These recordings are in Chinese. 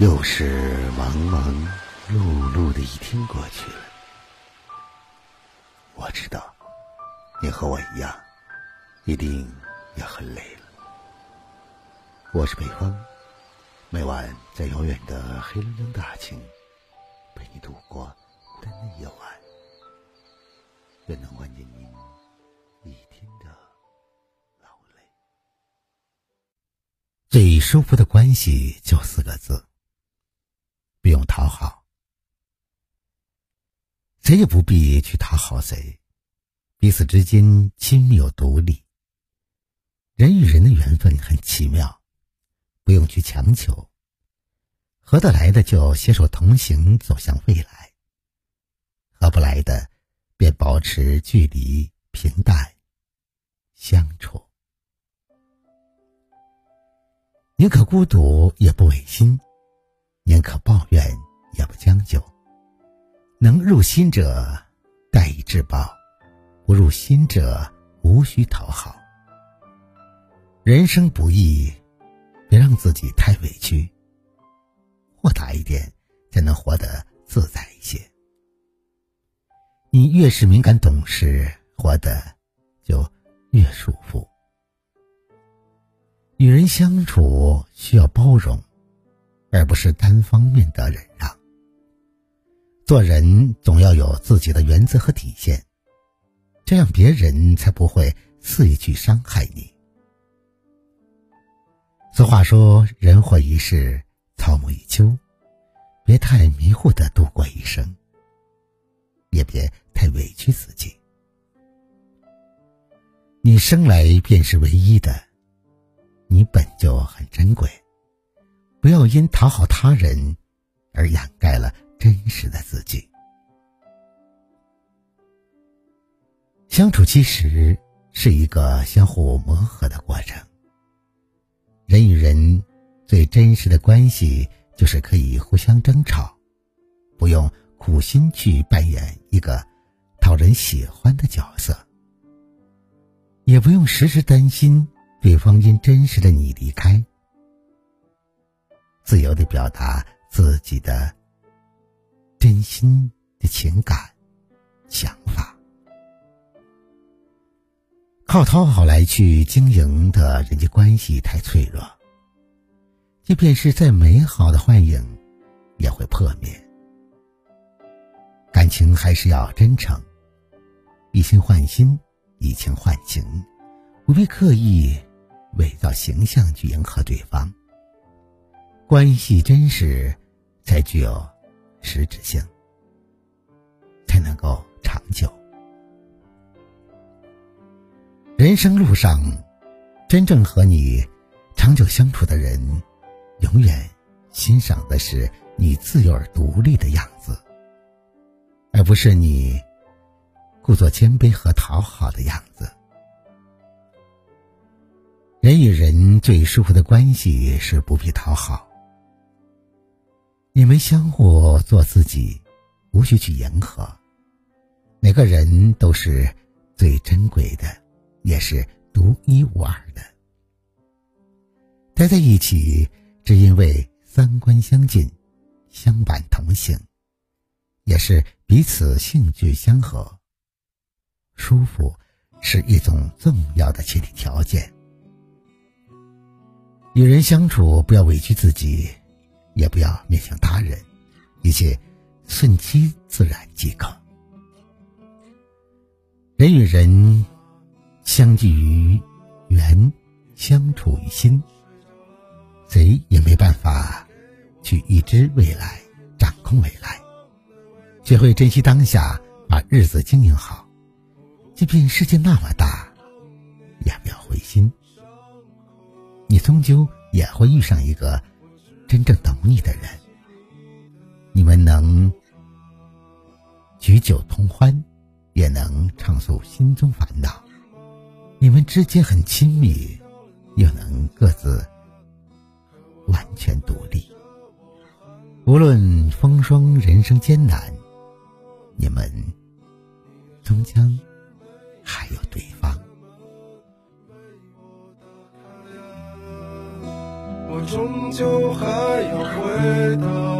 又是忙忙碌碌的一天过去了，我知道你和我一样，一定也很累了。我是北风，每晚在遥远的黑龙江大庆陪你度过孤单的夜晚，愿能缓解您一天的劳累。最舒服的关系就四个字。不用讨好，谁也不必去讨好谁，彼此之间亲密又独立。人与人的缘分很奇妙，不用去强求，合得来的就携手同行走向未来，合不来的便保持距离，平淡相处，宁可孤独也不违心。宁可抱怨也不将就，能入心者待以至宝，不入心者无需讨好。人生不易，别让自己太委屈，豁达一点，才能活得自在一些。你越是敏感懂事，活得就越舒服。与人相处需要包容。而不是单方面的忍让。做人总要有自己的原则和底线，这样别人才不会肆意去伤害你。俗话说：“人活一世，草木一秋。”别太迷糊的度过一生，也别太委屈自己。你生来便是唯一的，你本就很珍贵。不要因讨好他人而掩盖了真实的自己。相处其实是一个相互磨合的过程。人与人最真实的关系，就是可以互相争吵，不用苦心去扮演一个讨人喜欢的角色，也不用时时担心对方因真实的你离开。自由的表达自己的真心的情感、想法，靠讨好来去经营的人际关系太脆弱，即便是再美好的幻影，也会破灭。感情还是要真诚，以心换心，以情换情，不必刻意伪造形象去迎合对方。关系真实，才具有实质性，才能够长久。人生路上，真正和你长久相处的人，永远欣赏的是你自由而独立的样子，而不是你故作谦卑和讨好的样子。人与人最舒服的关系是不必讨好。你们相互做自己，无需去迎合。每个人都是最珍贵的，也是独一无二的。待在一起，只因为三观相近，相伴同行，也是彼此兴趣相合。舒服是一种重要的前提条件。与人相处，不要委屈自己。也不要勉强他人，一切顺其自然即可。人与人相聚于缘，相处于心，谁也没办法去预知未来，掌控未来。学会珍惜当下，把日子经营好，即便世界那么大，也不要灰心。你终究也会遇上一个。真正懂你的人，你们能举酒同欢，也能畅诉心中烦恼。你们之间很亲密，又能各自完全独立。无论风霜人生艰难，你们终将终究还要回到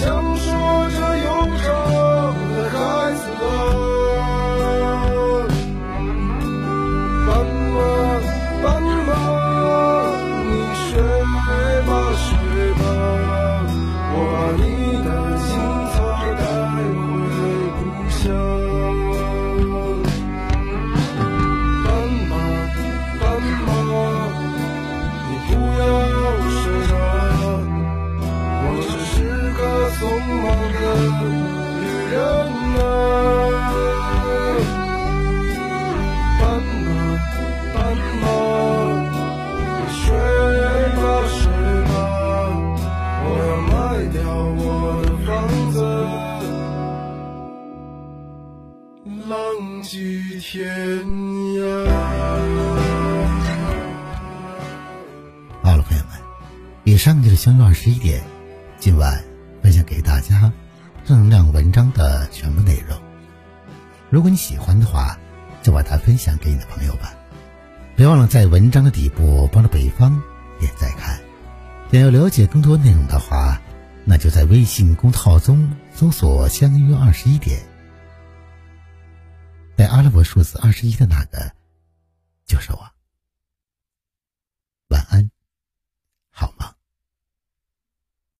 想说浪迹天涯。好了，朋友们，以上就是相约二十一点，今晚分享给大家正能量文章的全部内容。如果你喜欢的话，就把它分享给你的朋友吧。别忘了在文章的底部帮着北方点赞看。想要了解更多内容的话，那就在微信公众号中搜索“相约二十一点”，在阿拉伯数字二十一的那个就是我晚安好梦。